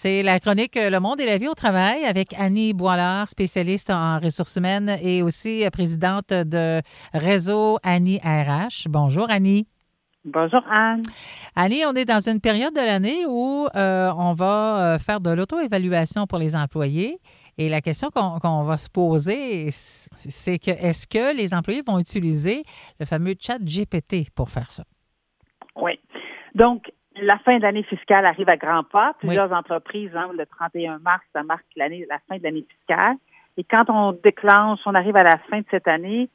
C'est la chronique Le monde et la vie au travail avec Annie Boilard, spécialiste en ressources humaines et aussi présidente de Réseau Annie RH. Bonjour Annie. Bonjour Anne. Annie, on est dans une période de l'année où euh, on va euh, faire de l'auto-évaluation pour les employés. Et la question qu'on va se poser, c'est que est-ce que les employés vont utiliser le fameux chat GPT pour faire ça? Oui. Donc, la fin de l'année fiscale arrive à grands pas. Plusieurs entreprises, hein, le 31 mars, ça marque l'année, la fin de l'année fiscale. Et quand on déclenche, on arrive à la fin de cette année,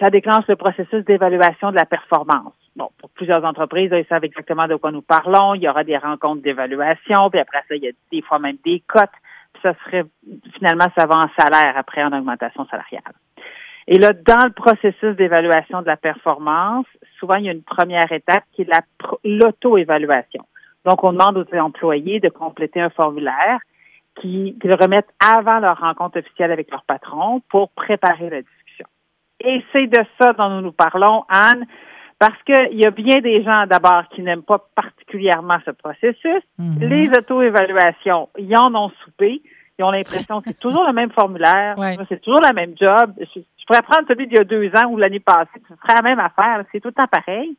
ça déclenche le processus d'évaluation de la performance. Bon, pour plusieurs entreprises, ils savent exactement de quoi nous parlons. Il y aura des rencontres d'évaluation, puis après ça, il y a des fois même des cotes. Puis ça serait finalement, ça va en salaire après en augmentation salariale. Et là, dans le processus d'évaluation de la performance, souvent, il y a une première étape qui est l'auto-évaluation. Donc, on demande aux employés de compléter un formulaire qui, le remettent avant leur rencontre officielle avec leur patron pour préparer la discussion. Et c'est de ça dont nous nous parlons, Anne, parce qu'il y a bien des gens d'abord qui n'aiment pas particulièrement ce processus. Mm-hmm. Les auto-évaluations, ils en ont soupé. Ils ont l'impression que c'est toujours le même formulaire, c'est toujours la même job. Pourrais prendre celui d'il y a deux ans ou l'année passée, ce serait la même affaire. C'est tout le temps pareil.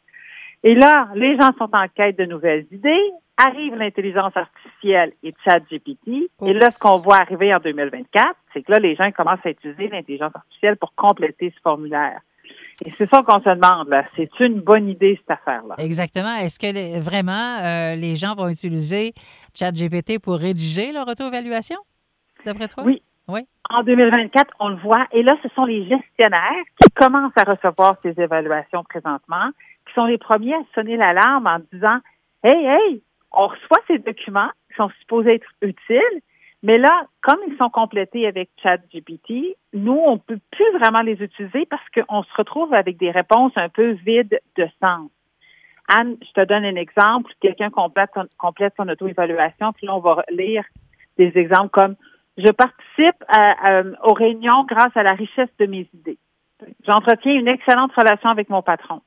Et là, les gens sont en quête de nouvelles idées. Arrive l'intelligence artificielle et ChatGPT. Et là, ce qu'on voit arriver en 2024, c'est que là, les gens commencent à utiliser l'intelligence artificielle pour compléter ce formulaire. Et c'est ça qu'on se demande, là. C'est une bonne idée, cette affaire-là? Exactement. Est-ce que vraiment euh, les gens vont utiliser ChatGPT pour rédiger leur auto-évaluation, d'après toi? Oui. Oui. En 2024, on le voit. Et là, ce sont les gestionnaires qui commencent à recevoir ces évaluations présentement, qui sont les premiers à sonner l'alarme en disant Hey, hey, on reçoit ces documents qui sont supposés être utiles, mais là, comme ils sont complétés avec ChatGPT, nous, on peut plus vraiment les utiliser parce qu'on se retrouve avec des réponses un peu vides de sens. Anne, je te donne un exemple. Quelqu'un complète, complète son auto-évaluation, puis là, on va lire des exemples comme je participe aux réunions grâce à la richesse de mes idées. J'entretiens une excellente relation avec mon patron.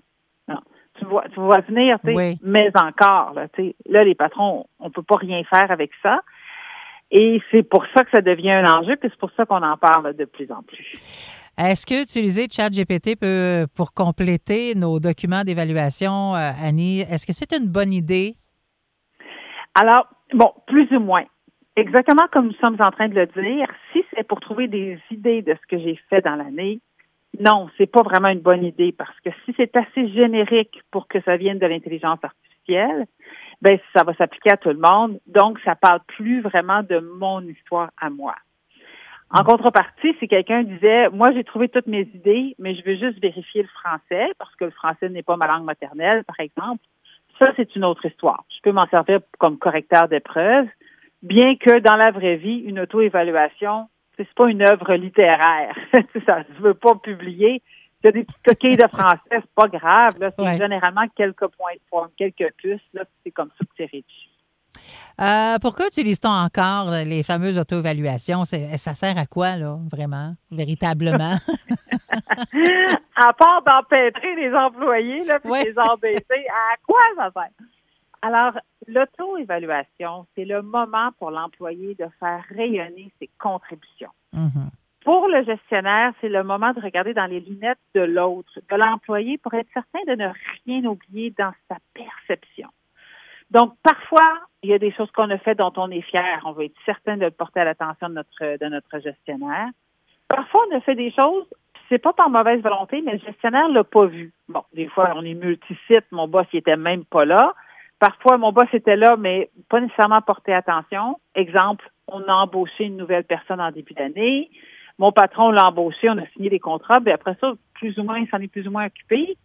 tu vois, tu vois venir, tu sais, mais encore, là, tu sais, là, les patrons, on peut pas rien faire avec ça. Et c'est pour ça que ça devient un enjeu, puis c'est pour ça qu'on en parle de plus en plus. Est-ce que utiliser ChatGPT peut pour compléter nos documents d'évaluation, euh, Annie, est-ce que c'est une bonne idée? Alors, bon, plus ou moins. Exactement comme nous sommes en train de le dire, si c'est pour trouver des idées de ce que j'ai fait dans l'année, non, c'est pas vraiment une bonne idée parce que si c'est assez générique pour que ça vienne de l'intelligence artificielle, ben ça va s'appliquer à tout le monde. Donc, ça parle plus vraiment de mon histoire à moi. En contrepartie, si quelqu'un disait, moi j'ai trouvé toutes mes idées, mais je veux juste vérifier le français parce que le français n'est pas ma langue maternelle, par exemple, ça c'est une autre histoire. Je peux m'en servir comme correcteur d'épreuves bien que dans la vraie vie, une auto-évaluation, c'est pas une œuvre littéraire. ça ne veut pas publier. Il y a des petites coquilles de français, c'est pas grave. C'est généralement quelques points de forme, quelques puces. Là, c'est comme ça que c'est rédigé. Euh, pourquoi utilise-t-on encore les fameuses auto-évaluations? Ça sert à quoi, là, vraiment, véritablement? à part d'empêtrer les employés, là, puis les embêter, à quoi ça sert? Alors, l'auto-évaluation, c'est le moment pour l'employé de faire rayonner ses contributions. Mm-hmm. Pour le gestionnaire, c'est le moment de regarder dans les lunettes de l'autre, de l'employé, pour être certain de ne rien oublier dans sa perception. Donc, parfois, il y a des choses qu'on a faites dont on est fier. On veut être certain de le porter à l'attention de notre, de notre gestionnaire. Parfois, on a fait des choses, c'est pas par mauvaise volonté, mais le gestionnaire l'a pas vu. Bon, des fois, on est multisite, mon boss, il était même pas là. Parfois, mon boss était là, mais pas nécessairement porté attention. Exemple, on a embauché une nouvelle personne en début d'année. Mon patron l'a embauché, on a signé des contrats, puis après ça, plus ou moins, il s'en est plus ou moins occupé.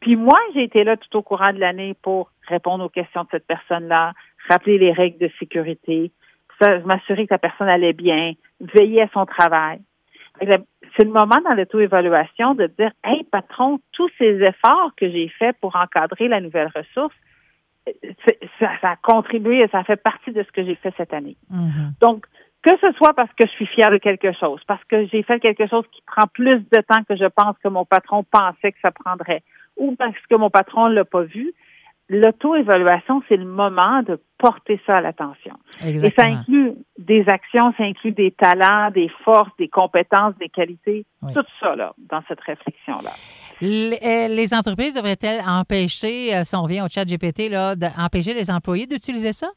Puis moi, j'ai été là tout au courant de l'année pour répondre aux questions de cette personne-là, rappeler les règles de sécurité, m'assurer que la personne allait bien, veiller à son travail. C'est le moment dans l'auto-évaluation de dire, hey patron, tous ces efforts que j'ai faits pour encadrer la nouvelle ressource, ça, a contribué et ça fait partie de ce que j'ai fait cette année. Mm-hmm. Donc, que ce soit parce que je suis fière de quelque chose, parce que j'ai fait quelque chose qui prend plus de temps que je pense que mon patron pensait que ça prendrait, ou parce que mon patron ne l'a pas vu, l'auto-évaluation, c'est le moment de porter ça à l'attention. Et ça inclut des actions, ça inclut des talents, des forces, des compétences, des qualités, tout ça là, dans cette réflexion-là. Les, les entreprises devraient-elles empêcher, euh, si on revient au chat GPT, là, d'empêcher les employés d'utiliser ça?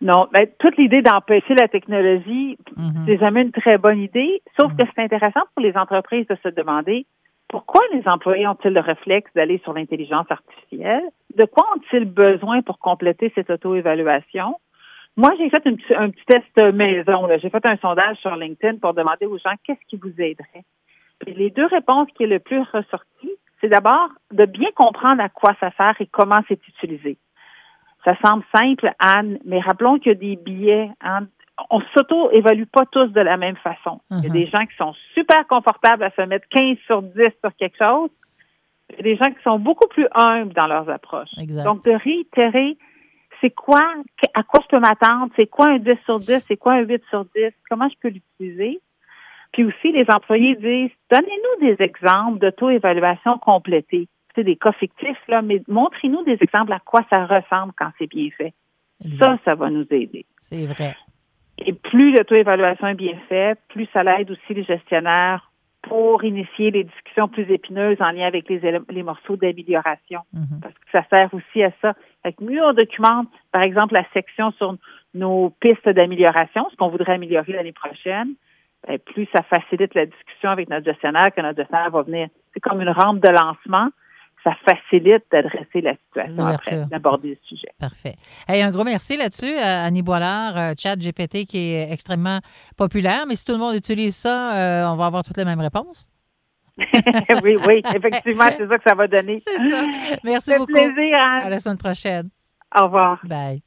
Non, mais ben, toute l'idée d'empêcher la technologie, mhm. c'est jamais une très bonne idée, sauf mhm. que c'est intéressant pour les entreprises de se demander pourquoi les employés ont-ils le réflexe d'aller sur l'intelligence artificielle? De quoi ont-ils besoin pour compléter cette auto-évaluation? Moi, j'ai fait un petit test maison. J'ai fait un sondage sur LinkedIn pour demander aux gens qu'est-ce qui vous aiderait? Les deux réponses qui est le plus ressorti, c'est d'abord de bien comprendre à quoi ça sert et comment c'est utilisé. Ça semble simple, Anne, mais rappelons qu'il y a des billets. Hein, on s'auto-évalue pas tous de la même façon. Il y a uh-huh. des gens qui sont super confortables à se mettre 15 sur 10 sur quelque chose. Il y a des gens qui sont beaucoup plus humbles dans leurs approches. Donc, de réitérer, c'est quoi, à quoi je peux m'attendre, c'est quoi un 10 sur 10, c'est quoi un 8 sur 10, comment je peux l'utiliser? Puis aussi, les employés disent, donnez-nous des exemples d'auto-évaluation complétée. C'est des cas fictifs, là, mais montrez-nous des exemples à quoi ça ressemble quand c'est bien fait. Ça, ça va nous aider. C'est vrai. Et plus l'auto-évaluation est bien faite, plus ça l'aide aussi les gestionnaires pour initier les discussions plus épineuses en lien avec les, les morceaux d'amélioration. Mhm. Parce que ça sert aussi à ça. Fait mieux on documente, par exemple, la section sur nos pistes d'amélioration, ce qu'on voudrait améliorer l'année prochaine, ben, plus ça facilite la discussion avec notre gestionnaire, que notre gestionnaire va venir. C'est comme une rampe de lancement ça facilite d'adresser la situation après, d'aborder le sujet. Parfait. un gros merci là-dessus à Annie Boilard, euh, Chat GPT qui est extrêmement populaire, mais si tout le monde utilise ça, euh, on va avoir toutes les mêmes réponses. oui, oui, effectivement, c'est ça que ça va donner. C'est ça. Merci beaucoup. plaisir. Hein? À la semaine prochaine. Au revoir. Bye.